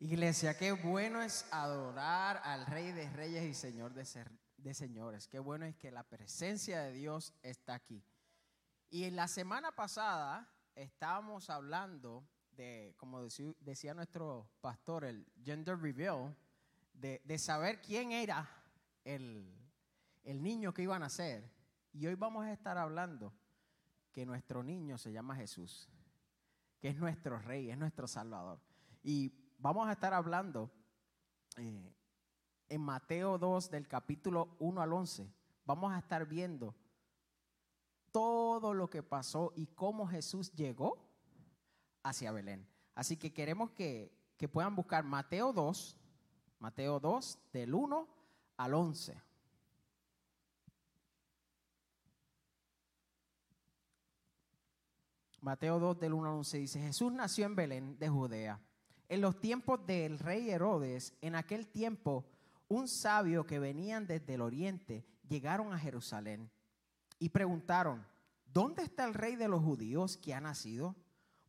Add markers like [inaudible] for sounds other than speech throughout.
Iglesia, qué bueno es adorar al Rey de Reyes y Señor de, Señores. Qué bueno es que la presencia de Dios está aquí. Y en la semana pasada estábamos hablando de, como decía, nuestro pastor, el gender reveal, de, de saber quién era el, el niño que iba a nacer. Y hoy vamos a estar hablando que nuestro niño se llama Jesús, que es nuestro Rey, es nuestro Salvador. Y vamos a estar hablando eh, en Mateo 2 del capítulo 1 al 11. Vamos a estar viendo todo lo que pasó y cómo Jesús llegó hacia Belén. Así que queremos que, que puedan buscar Mateo 2, Mateo 2 del 1 al 11. Mateo 2 del 1 al 11 dice, Jesús nació en Belén de Judea en los tiempos del rey Herodes, en aquel tiempo, un sabio que venían desde el oriente llegaron a Jerusalén y preguntaron, ¿dónde está el rey de los judíos que ha nacido?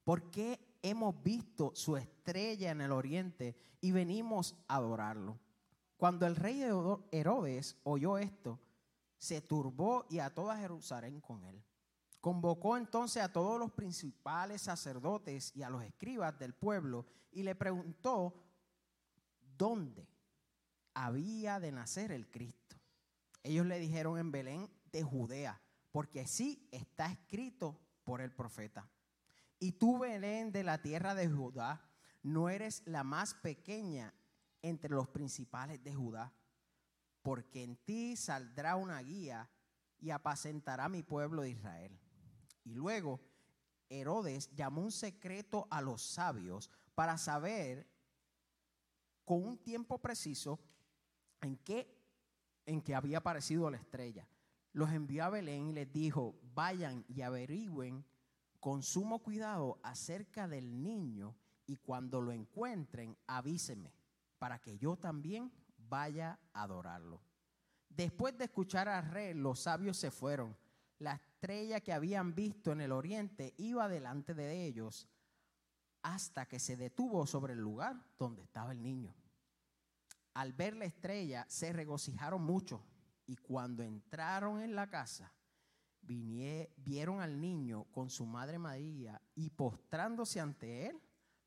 ¿Por qué hemos visto su estrella en el oriente y venimos a adorarlo? Cuando el rey Herodes oyó esto, se turbó y a toda Jerusalén con él. Convocó entonces a todos los principales sacerdotes y a los escribas del pueblo y le preguntó dónde había de nacer el Cristo. Ellos le dijeron en Belén de Judea, porque así está escrito por el profeta. Y tú, Belén de la tierra de Judá, no eres la más pequeña entre los principales de Judá, porque en ti saldrá una guía y apacentará mi pueblo de Israel. Y luego Herodes llamó un secreto a los sabios para saber con un tiempo preciso en qué, en que había aparecido la estrella. Los envió a Belén y les dijo, vayan y averigüen con sumo cuidado acerca del niño y cuando lo encuentren avísenme para que yo también vaya a adorarlo. Después de escuchar al rey, los sabios se fueron la estrella que habían visto en el oriente iba delante de ellos hasta que se detuvo sobre el lugar donde estaba el niño. Al ver la estrella se regocijaron mucho y cuando entraron en la casa vieron al niño con su madre María y postrándose ante él,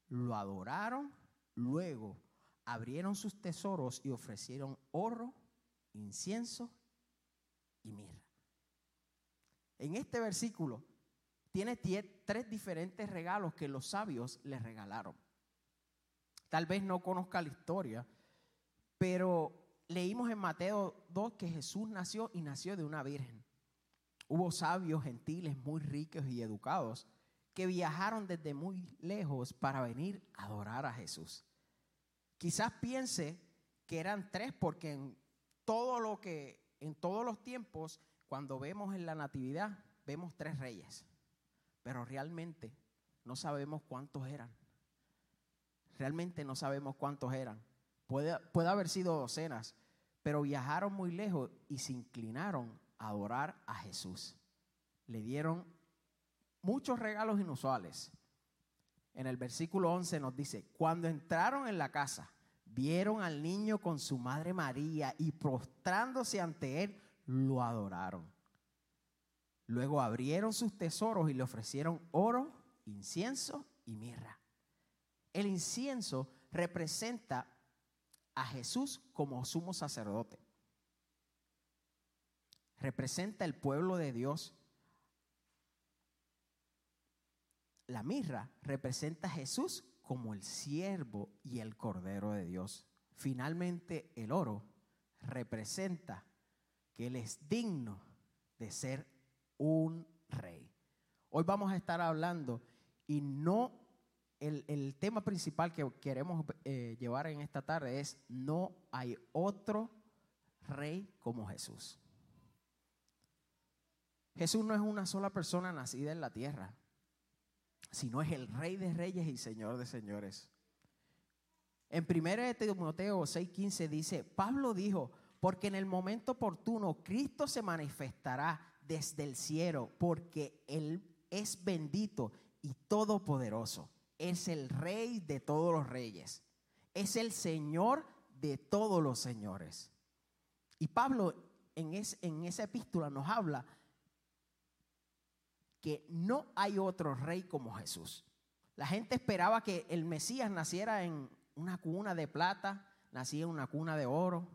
lo adoraron, luego abrieron sus tesoros y ofrecieron oro, incienso y mirra. En este versículo tiene tres diferentes regalos que los sabios le regalaron. Tal vez no conozca la historia, pero leímos en Mateo 2 que Jesús nació y nació de una virgen. Hubo sabios gentiles muy ricos y educados que viajaron desde muy lejos para venir a adorar a Jesús. Quizás piense que eran tres porque en todo lo que en todos los tiempos cuando vemos en la natividad, vemos tres reyes, pero realmente no sabemos cuántos eran. Realmente no sabemos cuántos eran. Puede, haber sido docenas, pero viajaron muy lejos y se inclinaron a adorar a Jesús. Le dieron muchos regalos inusuales. En el versículo 11 nos dice, cuando entraron en la casa, vieron al niño con su madre María y prostrándose ante él, lo adoraron. Luego abrieron sus tesoros y le ofrecieron oro, incienso y mirra. El incienso representa a Jesús como sumo sacerdote. Representa el pueblo de Dios. La mirra representa a Jesús como el siervo y el cordero de Dios. Finalmente, el oro representa que Él es digno de ser un rey. Hoy vamos a estar hablando y no, el, tema principal que queremos eh, llevar en esta tarde es, no hay otro rey como Jesús. Jesús no es una sola persona nacida en la tierra, sino es el rey de reyes y señor de señores. En 1 Timoteo 6:15 dice, Pablo dijo, porque en el momento oportuno Cristo se manifestará desde el cielo, porque Él es bendito y todopoderoso. Es el rey de todos los reyes es el Señor de todos los señores. Y Pablo en, en esa epístola nos habla que no hay otro rey como Jesús. La gente esperaba que el Mesías naciera en una cuna de plata, nacía en una cuna de oro.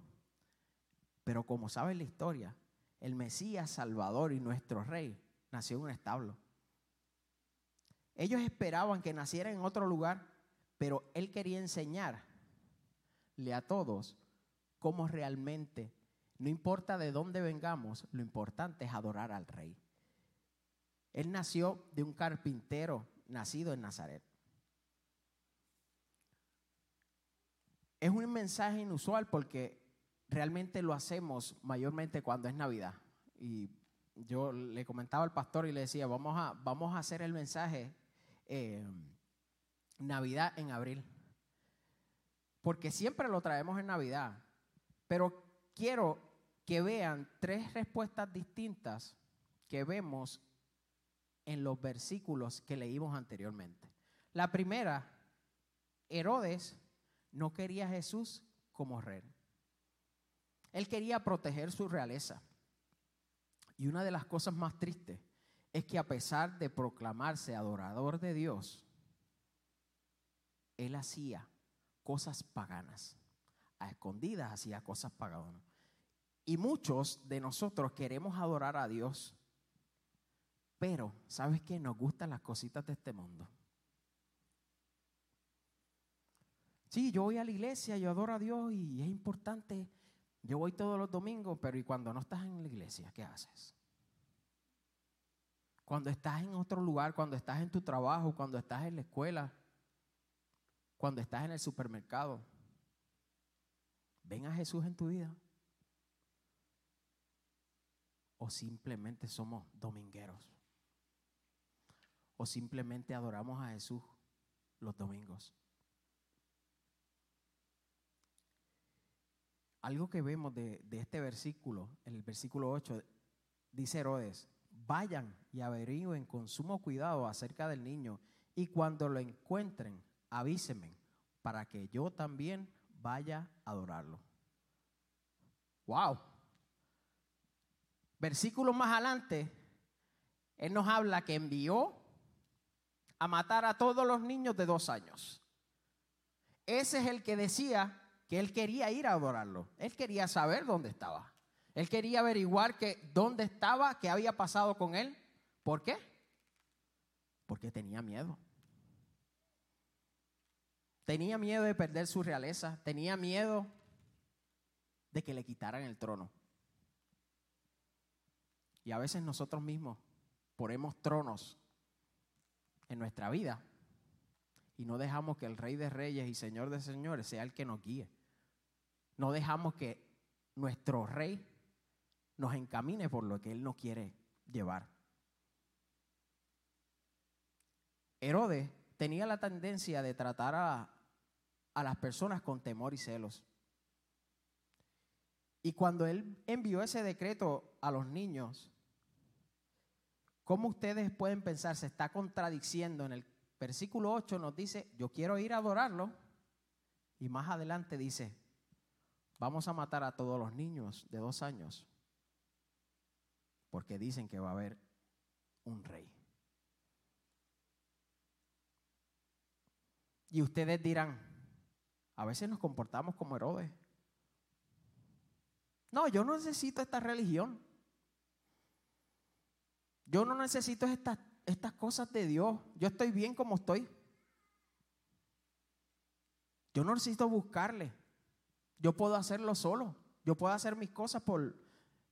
Pero como saben la historia, el Mesías Salvador y nuestro rey nació en un establo. Ellos esperaban que naciera en otro lugar, pero él quería enseñarle a todos cómo realmente, no importa de dónde vengamos, lo importante es adorar al rey. Él nació de un carpintero nacido en Nazaret. Es un mensaje inusual porque realmente lo hacemos mayormente cuando es Navidad. Y yo le comentaba al pastor y le decía, vamos a, vamos a hacer el mensaje eh, Navidad en abril. Porque siempre lo traemos en Navidad. Pero quiero que vean tres respuestas distintas que vemos en los versículos que leímos anteriormente. La primera, Herodes no quería a Jesús como rey. Él quería proteger su realeza. Y una de las cosas más tristes es que a pesar de proclamarse adorador de Dios, él hacía cosas paganas. A escondidas hacía cosas paganas. Y muchos de nosotros queremos adorar a Dios pero, ¿sabes qué? Nos gustan las cositas de este mundo. Sí, yo voy a la iglesia, yo adoro a Dios y es importante. Yo voy todos los domingos, pero ¿y cuando no estás en la iglesia, qué haces? Cuando estás en otro lugar, cuando estás en tu trabajo, cuando estás en la escuela, cuando estás en el supermercado, ven a Jesús en tu vida. O simplemente somos domingueros o simplemente adoramos a Jesús los domingos. Algo que vemos de, este versículo, en el versículo 8, dice Herodes, vayan y averigüen con sumo cuidado acerca del niño y cuando lo encuentren, avísenme para que yo también vaya a adorarlo. Wow. Versículo más adelante, Él nos habla que envió a matar a todos los niños de dos años. Ese es el que decía que él quería ir a adorarlo. Él quería saber dónde estaba. Él quería averiguar que dónde estaba, qué había pasado con él. ¿Por qué? Porque tenía miedo. Tenía miedo de perder su realeza. Tenía miedo de que le quitaran el trono. Y a veces nosotros mismos ponemos tronos en nuestra vida y no dejamos que el Rey de Reyes y Señor de Señores sea el que nos guíe. No dejamos que nuestro Rey nos encamine por lo que Él no quiere llevar. Herodes tenía la tendencia de tratar a, las personas con temor y celos. Y cuando él envió ese decreto a los niños, ¿Cómo ustedes pueden pensar? Se está contradiciendo. En el versículo 8 nos dice, yo quiero ir a adorarlo. Y más adelante dice, vamos a matar a todos los niños de dos años. Porque dicen que va a haber un rey. Y ustedes dirán, a veces nos comportamos como Herodes. No, yo no necesito esta religión. Yo no necesito estas, estas cosas de Dios. Yo estoy bien como estoy. Yo no necesito buscarle. Yo puedo hacerlo solo. Yo puedo hacer mis cosas por,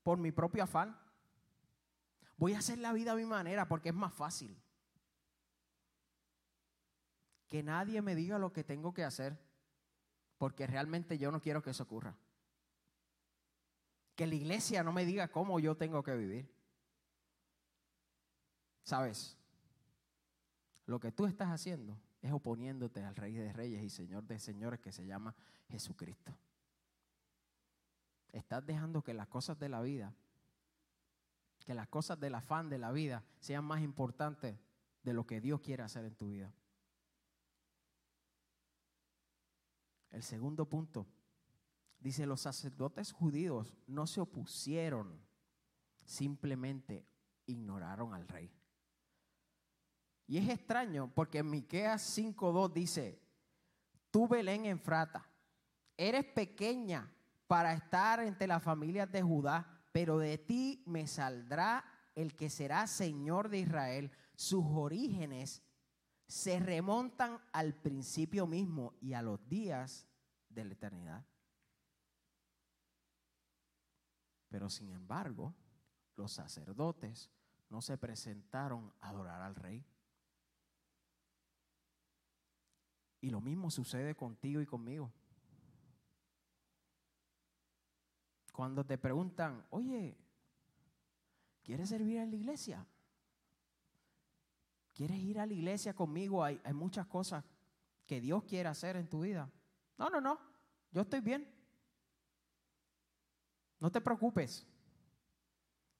por mi propio afán. Voy a hacer la vida a mi manera porque es más fácil. Que nadie me diga lo que tengo que hacer porque realmente yo no quiero que eso ocurra. Que la iglesia no me diga cómo yo tengo que vivir. ¿Sabes? Lo que tú estás haciendo es oponiéndote al Rey de Reyes y Señor de Señores que se llama Jesucristo. Estás dejando que las cosas de la vida, que las cosas del afán de la vida sean más importantes de lo que Dios quiere hacer en tu vida. El segundo punto, dice, los sacerdotes judíos no se opusieron, simplemente ignoraron al rey. Y es extraño porque en Miqueas 5:2 dice, "Tú Belén Enfrata, eres pequeña para estar entre las familias de Judá, pero de ti me saldrá el que será Señor de Israel. Sus orígenes se remontan al principio mismo y a los días de la eternidad. Pero sin embargo, los sacerdotes no se presentaron a adorar al rey. Y lo mismo sucede contigo y conmigo. Cuando te preguntan, oye, ¿quieres servir en la iglesia? ¿Quieres ir a la iglesia conmigo? Hay, hay muchas cosas que Dios quiere hacer en tu vida. No, no, no, yo estoy bien. No te preocupes.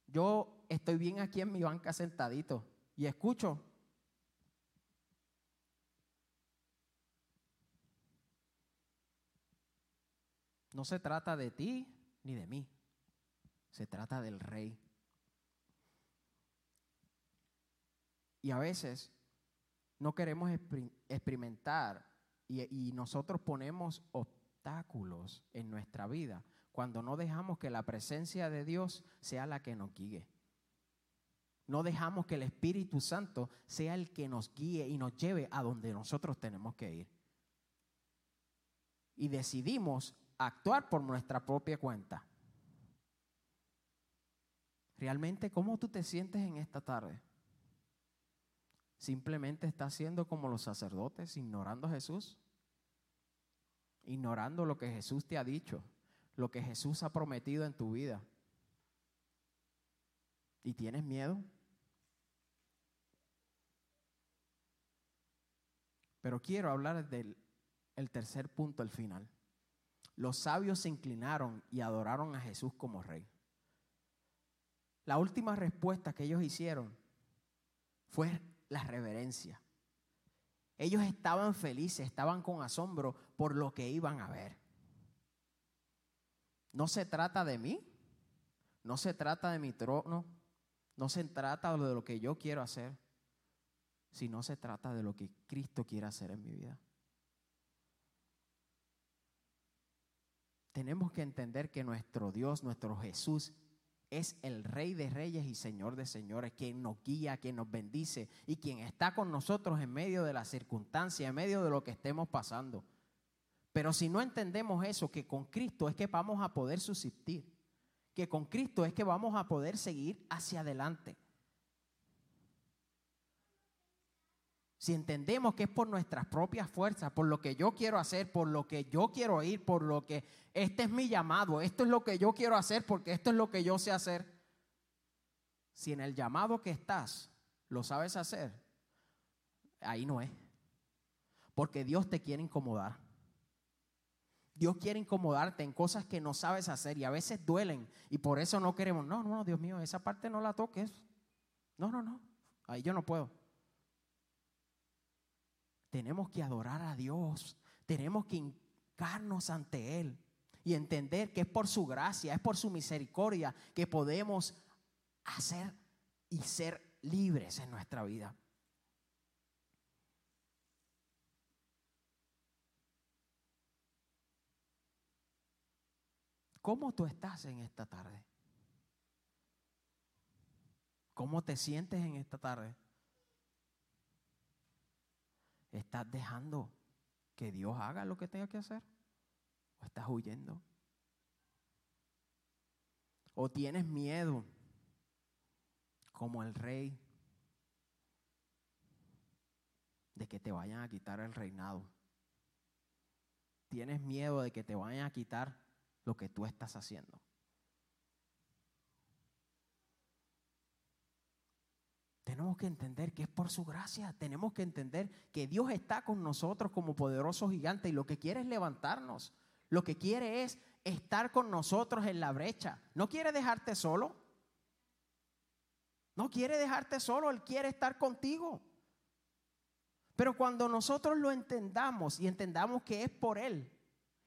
Yo estoy bien aquí en mi banca sentadito y escucho. No se trata de ti ni de mí. Se trata del rey. Y a veces no queremos experimentar y, nosotros ponemos obstáculos en nuestra vida cuando no dejamos que la presencia de Dios sea la que nos guíe. No dejamos que el Espíritu Santo sea el que nos guíe y nos lleve a donde nosotros tenemos que ir. Y decidimos actuar por nuestra propia cuenta. ¿Realmente cómo tú te sientes en esta tarde? Simplemente estás siendo como los sacerdotes, ignorando a Jesús, ignorando lo que Jesús te ha dicho, lo que Jesús ha prometido en tu vida. ¿Y tienes miedo? Pero quiero hablar del el tercer punto al final. Los sabios se inclinaron y adoraron a Jesús como rey. La última respuesta que ellos hicieron fue la reverencia. Ellos estaban felices, estaban con asombro por lo que iban a ver. No se trata de mí, no se trata de mi trono, no se trata de lo que yo quiero hacer, sino se trata de lo que Cristo quiere hacer en mi vida. Tenemos que entender que nuestro Dios, nuestro Jesús, es el Rey de Reyes y Señor de Señores, quien nos guía, quien nos bendice y quien está con nosotros en medio de las circunstancias, en medio de lo que estemos pasando. Pero si no entendemos eso, que con Cristo es que vamos a poder subsistir, que con Cristo es que vamos a poder seguir hacia adelante. Si entendemos que es por nuestras propias fuerzas, por lo que yo quiero hacer, por lo que yo quiero ir, por lo que este es mi llamado, esto es lo que yo quiero hacer porque esto es lo que yo sé hacer. Si en el llamado que estás lo sabes hacer, ahí no es. Porque Dios te quiere incomodar. Dios quiere incomodarte en cosas que no sabes hacer y a veces duelen y por eso no queremos. No, no, Dios mío, esa parte no la toques. No, no, no. Ahí yo no puedo. Tenemos que adorar a Dios. Tenemos que hincarnos ante Él y entender que es por su gracia, es por su misericordia que podemos hacer y ser libres en nuestra vida. ¿Cómo tú estás en esta tarde? ¿Cómo te sientes en esta tarde? ¿Estás dejando que Dios haga lo que tenga que hacer? ¿O estás huyendo? ¿O tienes miedo como el rey de que te vayan a quitar el reinado? ¿Tienes miedo de que te vayan a quitar lo que tú estás haciendo? Tenemos que entender que es por su gracia. Tenemos que entender que Dios está con nosotros como poderoso gigante y lo que quiere es levantarnos. Lo que quiere es estar con nosotros en la brecha. No quiere dejarte solo. No quiere dejarte solo. Él quiere estar contigo. Pero cuando nosotros lo entendamos y entendamos que es por Él,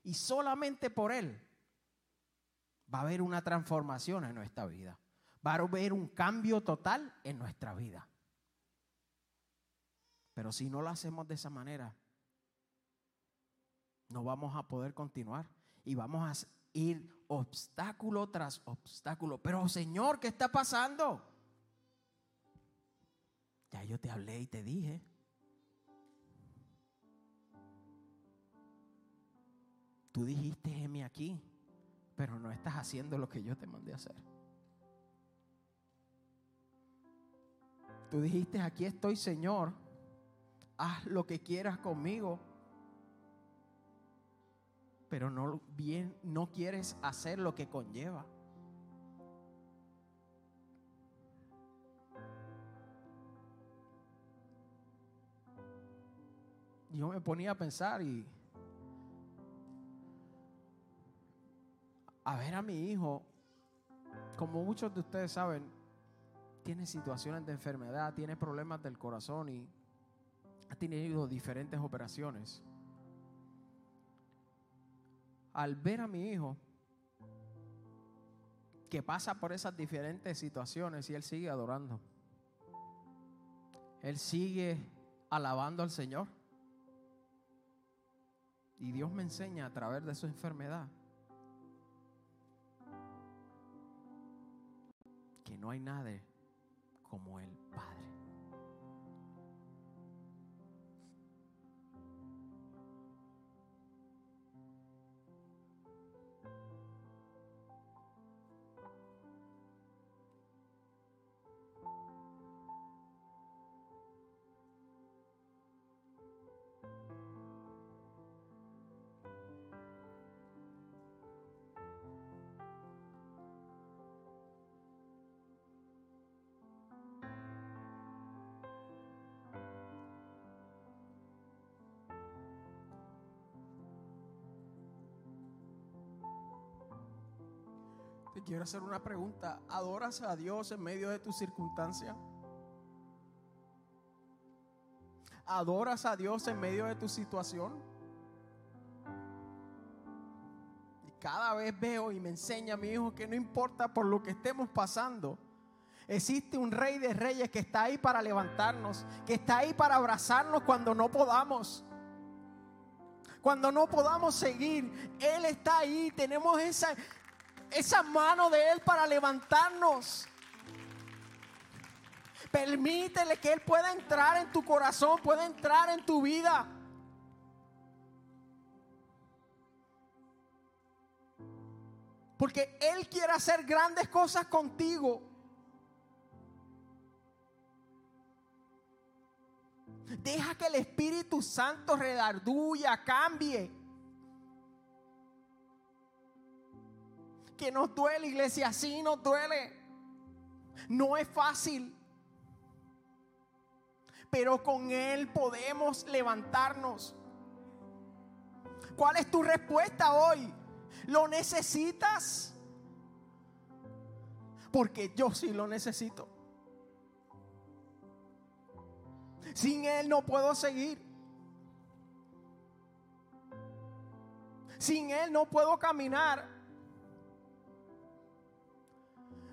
Y solamente por Él va a haber una transformación en nuestra vida. Va a haber un cambio total en nuestra vida. Pero si no lo hacemos de esa manera, no vamos a poder continuar y vamos a ir obstáculo tras obstáculo. Pero Señor, ¿qué está pasando? Ya yo te hablé y te dije. Tú dijiste, heme aquí, pero no estás haciendo lo que yo te mandé a hacer. Tú dijiste, aquí estoy, Señor, haz lo que quieras conmigo, pero no bien no quieres hacer lo que conlleva. Yo me ponía a pensar y a ver a mi hijo, como muchos de ustedes saben, tiene situaciones de enfermedad, tiene problemas del corazón y ha tenido diferentes operaciones. Al ver a mi hijo que pasa por esas diferentes situaciones y él sigue adorando, él sigue alabando al Señor. Y Dios me enseña a través de su enfermedad que no hay nadie como el quiero hacer una pregunta. ¿Adoras a Dios en medio de tu circunstancia? ¿Adoras a Dios en medio de tu situación? Y cada vez veo y me enseña a mi hijo que no importa por lo que estemos pasando, existe un rey de reyes que está ahí para levantarnos, que está ahí para abrazarnos cuando no podamos. Cuando no podamos seguir, Él está ahí. Tenemos esa, esa mano de Él para levantarnos. Permítele que Él pueda entrar en tu corazón, pueda entrar en tu vida. Porque Él quiere hacer grandes cosas contigo. Deja que el Espíritu Santo redarduya, cambie. Que nos duele, iglesia, sí nos duele. No es fácil. Pero con Él podemos levantarnos. ¿Cuál es tu respuesta hoy? ¿Lo necesitas? Porque yo sí lo necesito. Sin Él no puedo seguir. Sin Él no puedo caminar.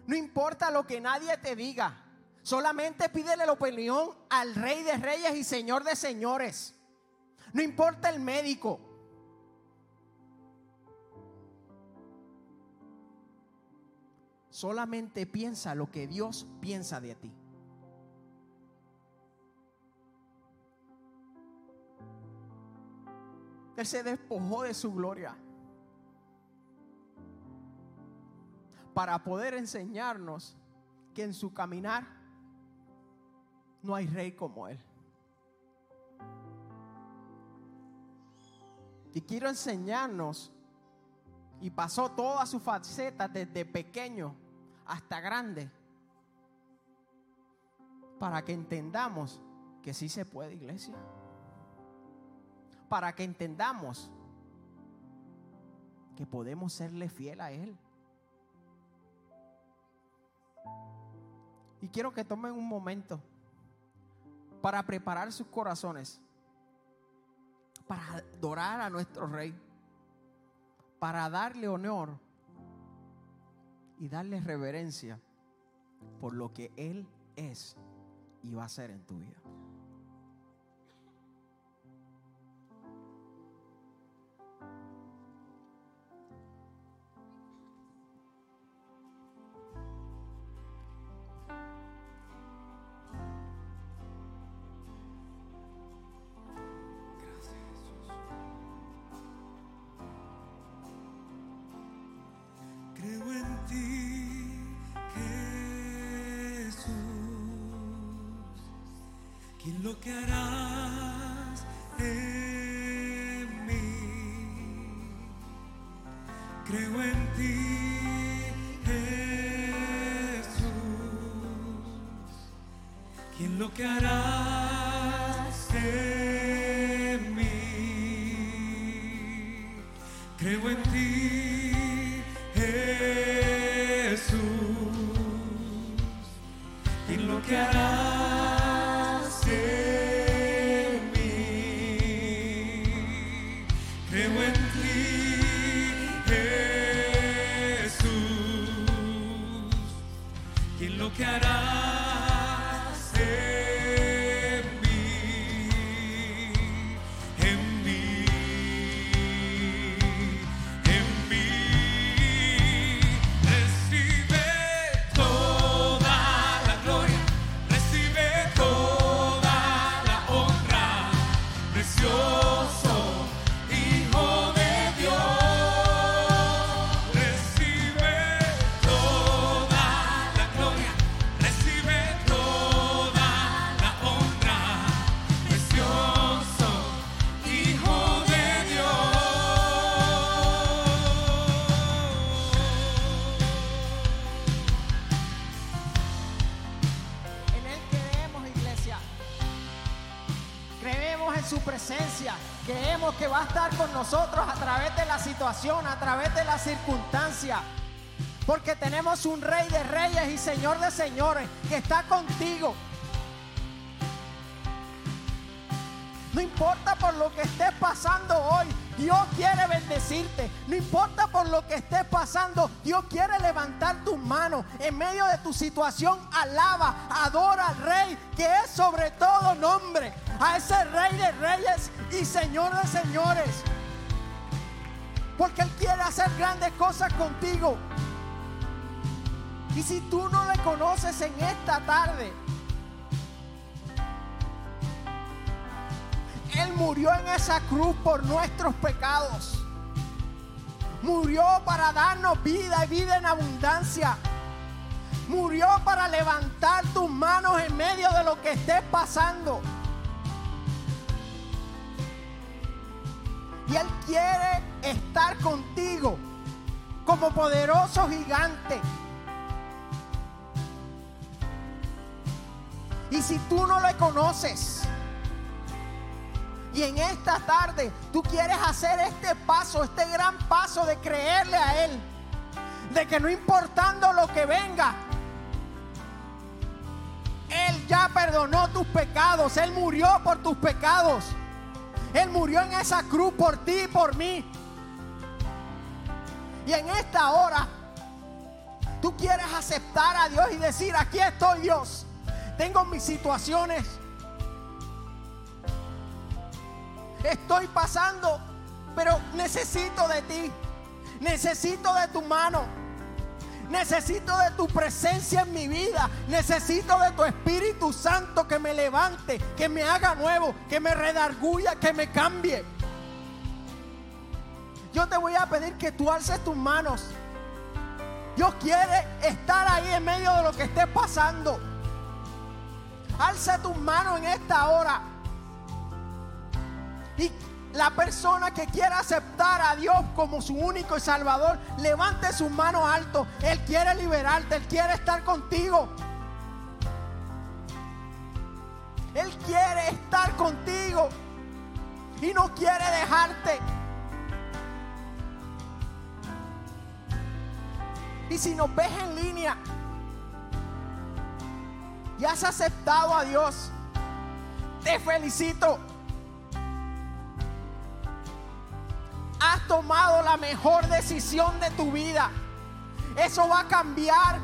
No importa lo que nadie te diga. Solamente pídele la opinión al Rey de Reyes y Señor de Señores. No importa el médico. Solamente piensa lo que Dios piensa de ti. Él se despojó de su gloria. Para poder enseñarnos que en su caminar no hay rey como Él. Y quiero enseñarnos, y pasó toda su faceta desde pequeño hasta grande, para que entendamos que sí se puede, iglesia. Para que entendamos que podemos serle fiel a Él. Y quiero que tomen un momento para preparar sus corazones, para adorar a nuestro Rey. para darle honor y darle reverencia por lo que Él es y va a ser en tu vida. Su presencia. Creemos que va a estar con nosotros a través de la situación, a través de la circunstancia. Porque tenemos un rey de reyes y señor de señores que está contigo. No importa por lo que estés pasando hoy, Dios quiere bendecirte. No importa por lo que estés pasando, Dios quiere levantar tus manos. En medio de tu situación, alaba, adora al Rey, que es sobre todo nombre. A ese Rey de reyes y Señor de señores. Porque Él quiere hacer grandes cosas contigo. Y si tú no le conoces en esta tarde, Él murió en esa cruz por nuestros pecados. Murió para darnos vida y vida en abundancia. Murió para levantar tus manos en medio de lo que estés pasando. Y Él quiere estar contigo como poderoso gigante. Y si tú no le conoces, y en esta tarde tú quieres hacer este paso, este gran paso de creerle a Él. De que no importando lo que venga, Él ya perdonó tus pecados. Él murió por tus pecados. Él murió en esa cruz por ti y por mí. Y en esta hora, tú quieres aceptar a Dios y decir, aquí estoy Dios. Tengo mis situaciones. estoy pasando, pero necesito de ti. Necesito de tu mano. Necesito de tu presencia en mi vida. Necesito de tu Espíritu Santo que me levante, que me haga nuevo, que me redarguya, que me cambie. Yo te voy a pedir que tú alces tus manos. Dios quiere estar ahí en medio de lo que esté pasando. Alza tus manos en esta hora. Y la persona que quiera aceptar a Dios como su único y salvador, levante sus manos alto. Él quiere liberarte, Él quiere estar contigo. Él quiere estar contigo y no quiere dejarte. Y si nos ves en línea y has aceptado a Dios, te felicito. Has tomado la mejor decisión de tu vida. Eso va a cambiar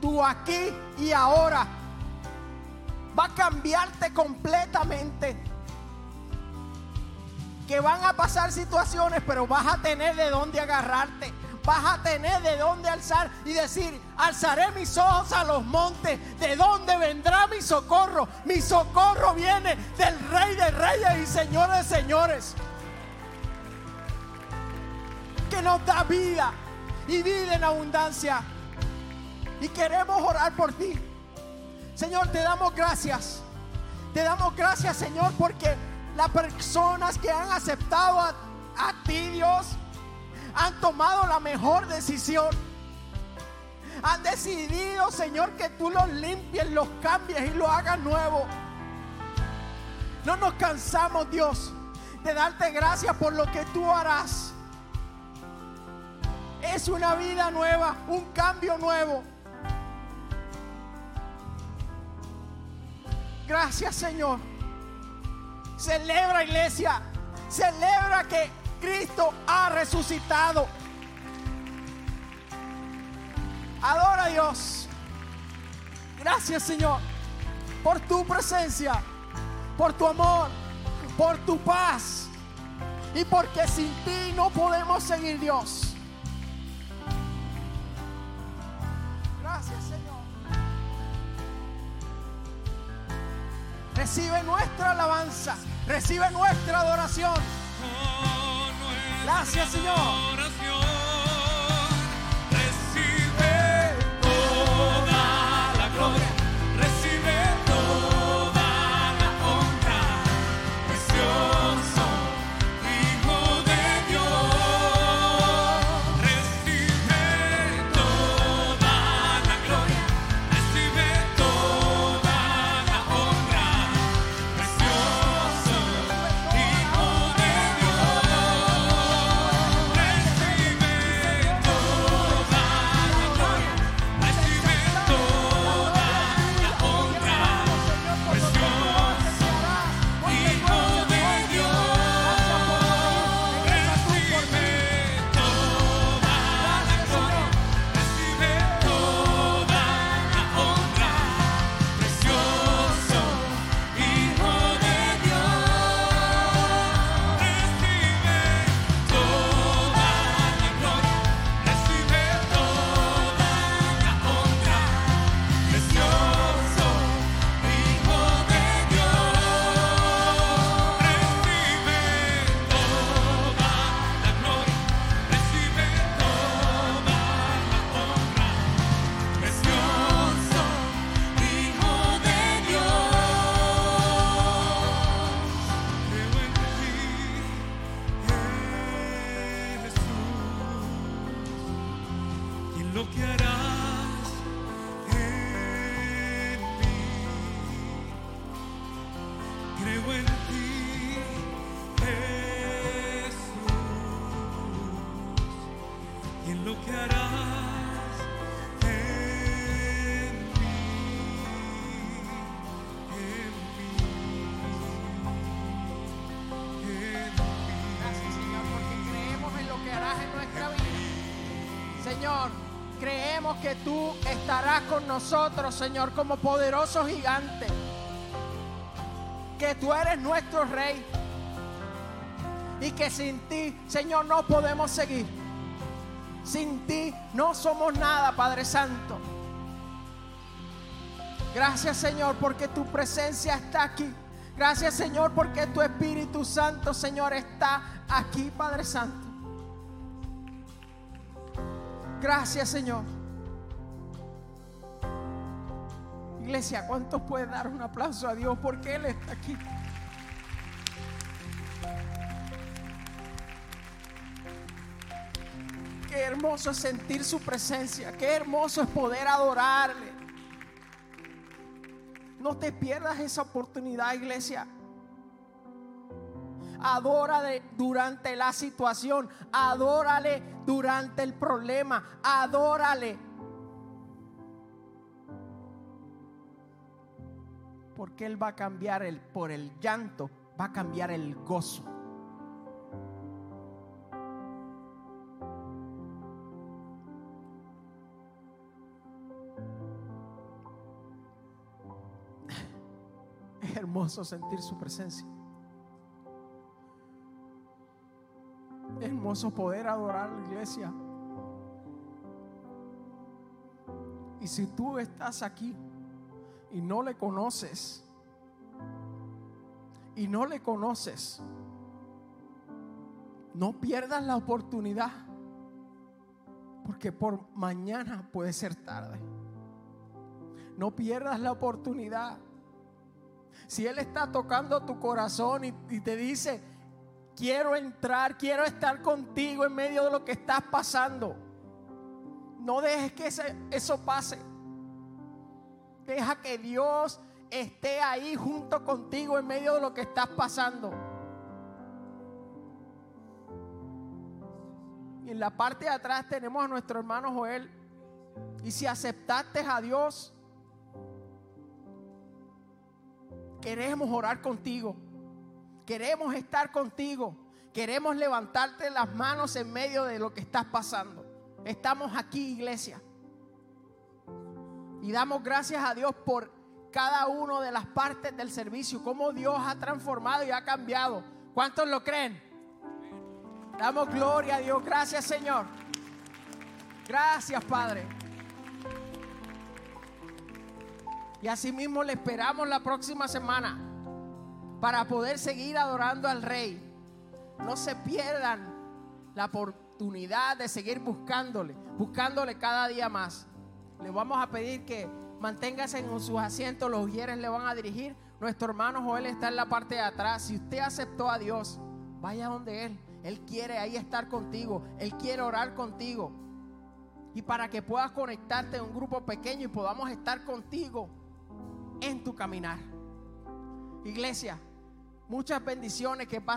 tu aquí y ahora. Va a cambiarte completamente. Que van a pasar situaciones, pero vas a tener de dónde agarrarte. Vas a tener de dónde alzar y decir, alzaré mis ojos a los montes. ¿De dónde vendrá mi socorro? Mi socorro viene del Rey de Reyes y Señores de Señores. Que nos da vida y vida en abundancia. Y queremos orar por ti. Señor, te damos gracias. Te damos gracias, Señor, porque las personas que han aceptado a, a ti, Dios, han tomado la mejor decisión. Han decidido, Señor, que tú los limpies, los cambies y los hagas nuevo. No nos cansamos, Dios, de darte gracias por lo que tú harás. Es una vida nueva, un cambio nuevo. Gracias, Señor. Celebra, iglesia. Celebra que Cristo ha resucitado. Adora a Dios. Gracias, Señor, por tu presencia, por tu amor, por tu paz y porque sin ti no podemos seguir, Dios. Recibe nuestra alabanza, recibe nuestra adoración. Oh, Gracias, Señor. Jesús, y estarás con nosotros, Señor, como poderoso gigante. Que tú eres nuestro rey. Y que sin ti, Señor, no podemos seguir. Sin ti no somos nada, Padre Santo. Gracias, Señor, porque tu presencia está aquí. Gracias, Señor, porque tu Espíritu Santo, Señor, está aquí, Padre Santo. Gracias, Señor. Iglesia, ¿cuántos pueden dar un aplauso a Dios porque Él está aquí? Qué hermoso es sentir su presencia. Qué hermoso es poder adorarle. No te pierdas esa oportunidad, iglesia. Adórale durante la situación. Adórale durante el problema. Adórale. Porque Él va a cambiar el, por el llanto, va a cambiar el gozo. [laughs] Es hermoso sentir su presencia. Es hermoso poder adorar la iglesia. Y si tú estás aquí, y no le conoces, y no le conoces, no pierdas la oportunidad, porque por mañana puede ser tarde. No pierdas la oportunidad. Si Él está tocando tu corazón y, te dice, quiero entrar, quiero estar contigo en medio de lo que estás pasando, no dejes que ese- eso pase. Deja que Dios esté ahí junto contigo en medio de lo que estás pasando. Y en la parte de atrás tenemos a nuestro hermano Joel. Y si aceptaste a Dios, queremos orar contigo. Queremos estar contigo. Queremos levantarte las manos en medio de lo que estás pasando. Estamos aquí, iglesia. Y damos gracias a Dios por cada una de las partes del servicio, cómo Dios ha transformado y ha cambiado. ¿Cuántos lo creen? Damos gloria a Dios. Gracias, Señor. Gracias, Padre. Y asimismo le esperamos la próxima semana para poder seguir adorando al Rey. No se pierdan la oportunidad de seguir buscándole, buscándole cada día más. Le vamos a pedir que manténgase en sus asientos, los ujieres le van a dirigir. Nuestro hermano Joel está en la parte de atrás. Si usted aceptó a Dios, vaya donde Él. Él quiere ahí estar contigo. Él quiere orar contigo. Y para que puedas conectarte en un grupo pequeño y podamos estar contigo en tu caminar. Iglesia, muchas bendiciones que.